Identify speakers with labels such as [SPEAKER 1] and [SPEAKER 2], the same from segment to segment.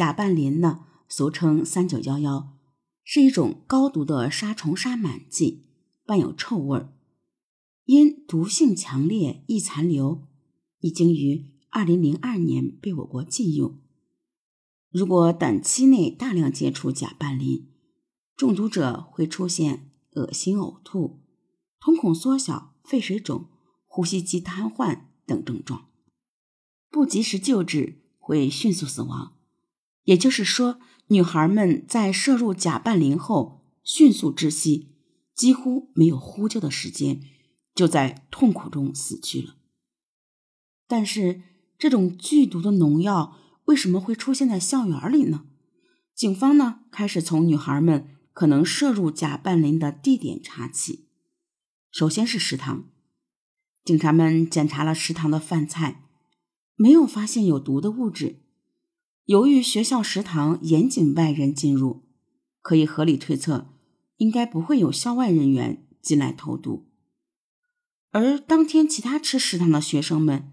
[SPEAKER 1] 甲拌磷呢，俗称三九幺幺，是一种高毒的杀虫杀螨剂，伴有臭味儿，因毒性强烈易残留，已经于二零零二年被我国禁用。如果短期内大量接触甲拌磷，中毒者会出现恶心、呕吐、瞳孔缩小、肺水肿、呼吸机瘫痪等症状。不及时救治，会迅速死亡。也就是说，女孩们在摄入甲拌磷后迅速窒息，几乎没有呼救的时间，就在痛苦中死去了。但是，这种剧毒的农药。为什么会出现在校园里呢？警方呢开始从女孩们可能摄入甲拌磷的地点查起。首先是食堂，警察们检查了食堂的饭菜，没有发现有毒的物质。由于学校食堂严禁外人进入，可以合理推测，应该不会有校外人员进来投毒。而当天其他吃食堂的学生们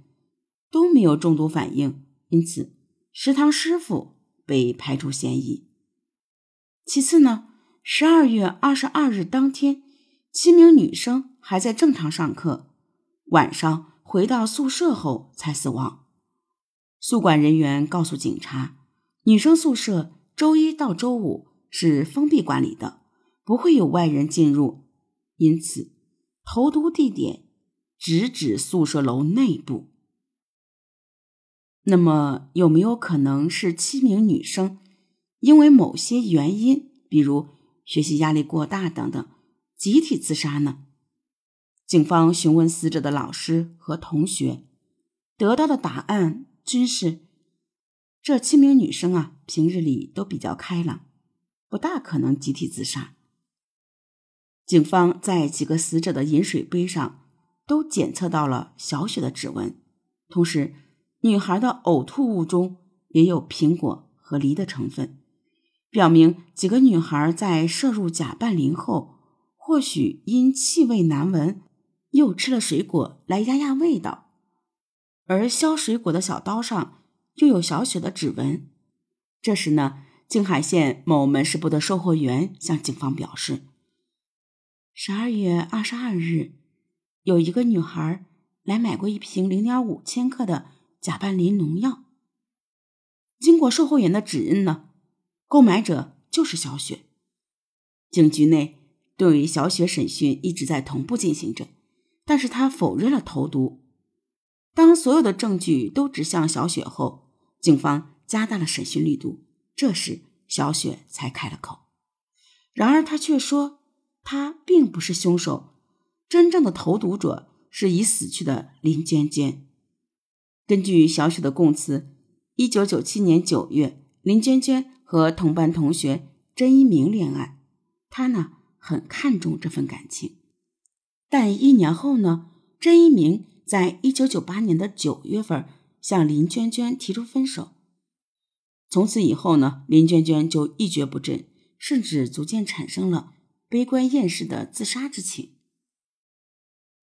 [SPEAKER 1] 都没有中毒反应，因此。食堂师傅被排除嫌疑。其次呢，十二月二十二日当天，七名女生还在正常上课，晚上回到宿舍后才死亡。宿管人员告诉警察，女生宿舍周一到周五是封闭管理的，不会有外人进入，因此投毒地点直指宿舍楼内部。那么有没有可能是七名女生因为某些原因，比如学习压力过大等等，集体自杀呢？警方询问死者的老师和同学，得到的答案均是：这七名女生啊，平日里都比较开朗，不大可能集体自杀。警方在几个死者的饮水杯上都检测到了小雪的指纹，同时。女孩的呕吐物中也有苹果和梨的成分，表明几个女孩在摄入甲拌磷后，或许因气味难闻，又吃了水果来压压味道。而削水果的小刀上又有小雪的指纹。这时呢，静海县某门市部的售货员向警方表示：十二月二十二日，有一个女孩来买过一瓶零点五千克的。甲拌磷农药。经过售货员的指认呢，购买者就是小雪。警局内对于小雪审讯一直在同步进行着，但是她否认了投毒。当所有的证据都指向小雪后，警方加大了审讯力度。这时，小雪才开了口。然而，她却说他并不是凶手，真正的投毒者是已死去的林娟娟。根据小雪的供词，一九九七年九月，林娟娟和同班同学甄一鸣恋爱，她呢很看重这份感情。但一年后呢，甄一鸣在一九九八年的九月份向林娟娟提出分手。从此以后呢，林娟娟就一蹶不振，甚至逐渐产生了悲观厌世的自杀之情。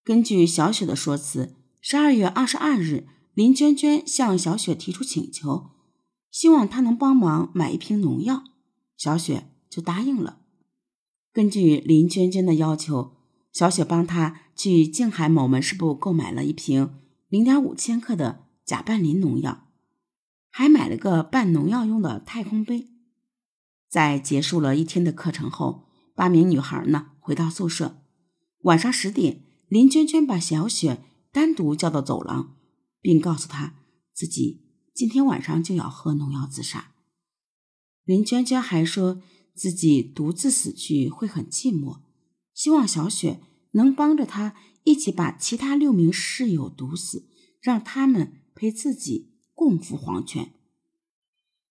[SPEAKER 1] 根据小雪的说辞，十二月二十二日。林娟娟向小雪提出请求，希望她能帮忙买一瓶农药，小雪就答应了。根据林娟娟的要求，小雪帮他去静海某门市部购买了一瓶零点五千克的甲拌磷农药，还买了个拌农药用的太空杯。在结束了一天的课程后，八名女孩呢回到宿舍。晚上十点，林娟娟把小雪单独叫到走廊。并告诉他自己今天晚上就要喝农药自杀。林娟娟还说自己独自死去会很寂寞，希望小雪能帮着他一起把其他六名室友毒死，让他们陪自己共赴黄泉。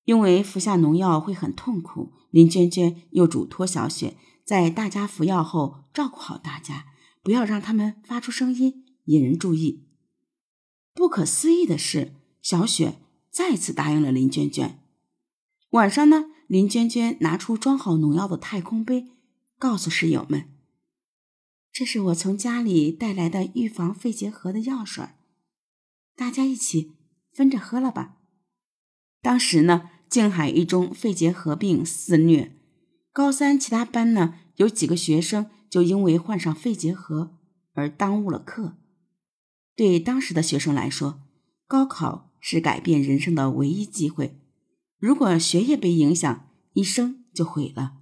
[SPEAKER 1] 因为服下农药会很痛苦，林娟娟又嘱托小雪在大家服药后照顾好大家，不要让他们发出声音引人注意。不可思议的是，小雪再次答应了林娟娟。晚上呢，林娟娟拿出装好农药的太空杯，告诉室友们：“这是我从家里带来的预防肺结核的药水，大家一起分着喝了吧。”当时呢，静海一中肺结核病肆虐，高三其他班呢有几个学生就因为患上肺结核而耽误了课。对当时的学生来说，高考是改变人生的唯一机会，如果学业被影响，一生就毁了。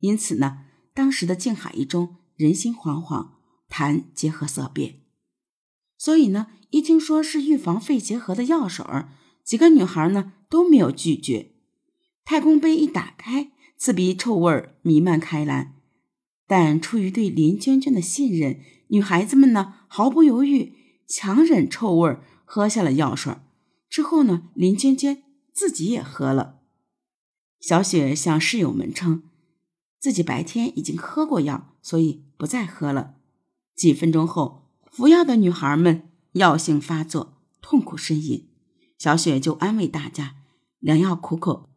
[SPEAKER 1] 因此呢，当时的静海一中人心惶惶，谈结核色变。所以呢，一听说是预防肺结核的药水儿，几个女孩呢都没有拒绝。太空杯一打开，刺鼻臭味儿弥漫开来。但出于对林娟娟的信任，女孩子们呢毫不犹豫，强忍臭味儿喝下了药水。之后呢，林娟娟自己也喝了。小雪向室友们称，自己白天已经喝过药，所以不再喝了。几分钟后，服药的女孩们药性发作，痛苦呻吟。小雪就安慰大家，良药苦口。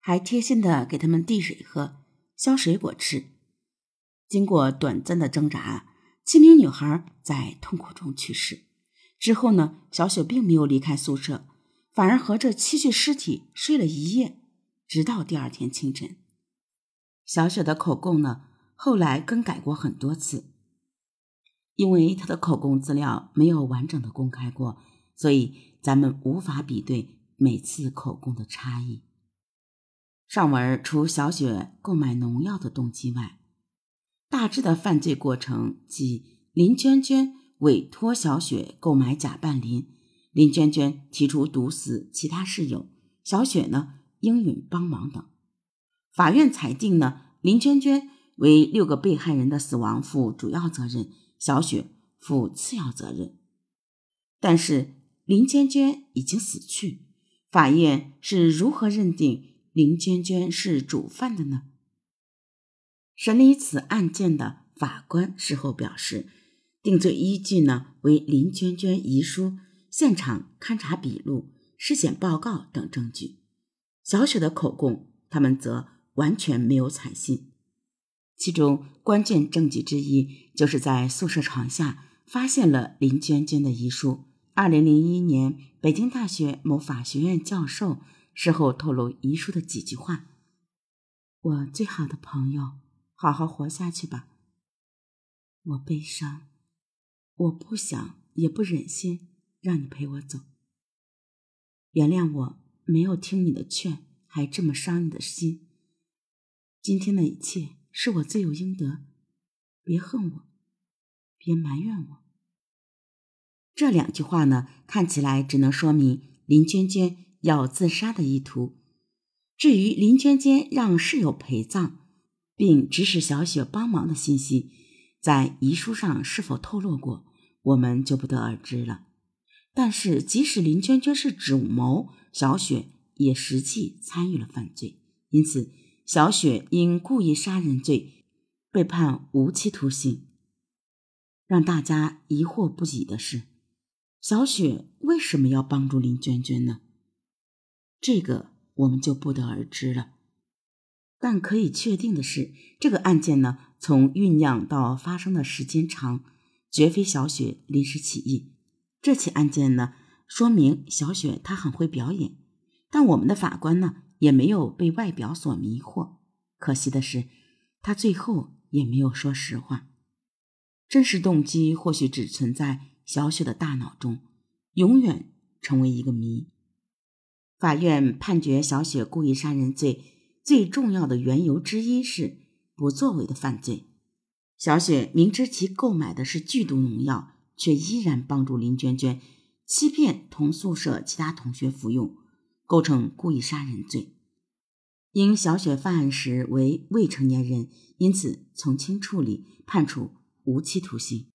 [SPEAKER 1] 还贴心的给他们递水喝，削水果吃。经过短暂的挣扎，七名女孩在痛苦中去世。之后呢，小雪并没有离开宿舍，反而和这七具尸体睡了一夜，直到第二天清晨。小雪的口供呢，后来更改过很多次，因为她的口供资料没有完整的公开过，所以咱们无法比对每次口供的差异。上文除小雪购买农药的动机外，大致的犯罪过程即林娟娟委托小雪购买假半磷，林娟娟提出毒死其他室友，小雪呢应允帮忙等。法院裁定呢，林娟娟为六个被害人的死亡负主要责任，小雪负次要责任。但是林娟娟已经死去，法院是如何认定？林娟娟是主犯的呢？审理此案件的法官事后表示，定罪依据呢为林娟娟遗书、现场勘查笔录、尸检报告等证据。小雪的口供，他们则完全没有采信。其中关键证据之一，就是在宿舍床下发现了林娟娟的遗书。二零零一年，北京大学某法学院教授。事后透露遗书的几句话：“我最好的朋友，好好活下去吧。我悲伤，我不想也不忍心让你陪我走。原谅我没有听你的劝，还这么伤你的心。今天的一切是我罪有应得，别恨我，别埋怨我。”这两句话呢，看起来只能说明林娟娟。要自杀的意图。至于林娟娟让室友陪葬，并指使小雪帮忙的信息，在遗书上是否透露过，我们就不得而知了。但是，即使林娟娟是主谋，小雪也实际参与了犯罪，因此，小雪因故意杀人罪被判无期徒刑。让大家疑惑不已的是，小雪为什么要帮助林娟娟呢？这个我们就不得而知了，但可以确定的是，这个案件呢，从酝酿到发生的时间长，绝非小雪临时起意。这起案件呢，说明小雪她很会表演，但我们的法官呢，也没有被外表所迷惑。可惜的是，他最后也没有说实话，真实动机或许只存在小雪的大脑中，永远成为一个谜。法院判决小雪故意杀人罪最重要的缘由之一是不作为的犯罪。小雪明知其购买的是剧毒农药，却依然帮助林娟娟欺骗同宿舍其他同学服用，构成故意杀人罪。因小雪犯案时为未成年人，因此从轻处理，判处无期徒刑。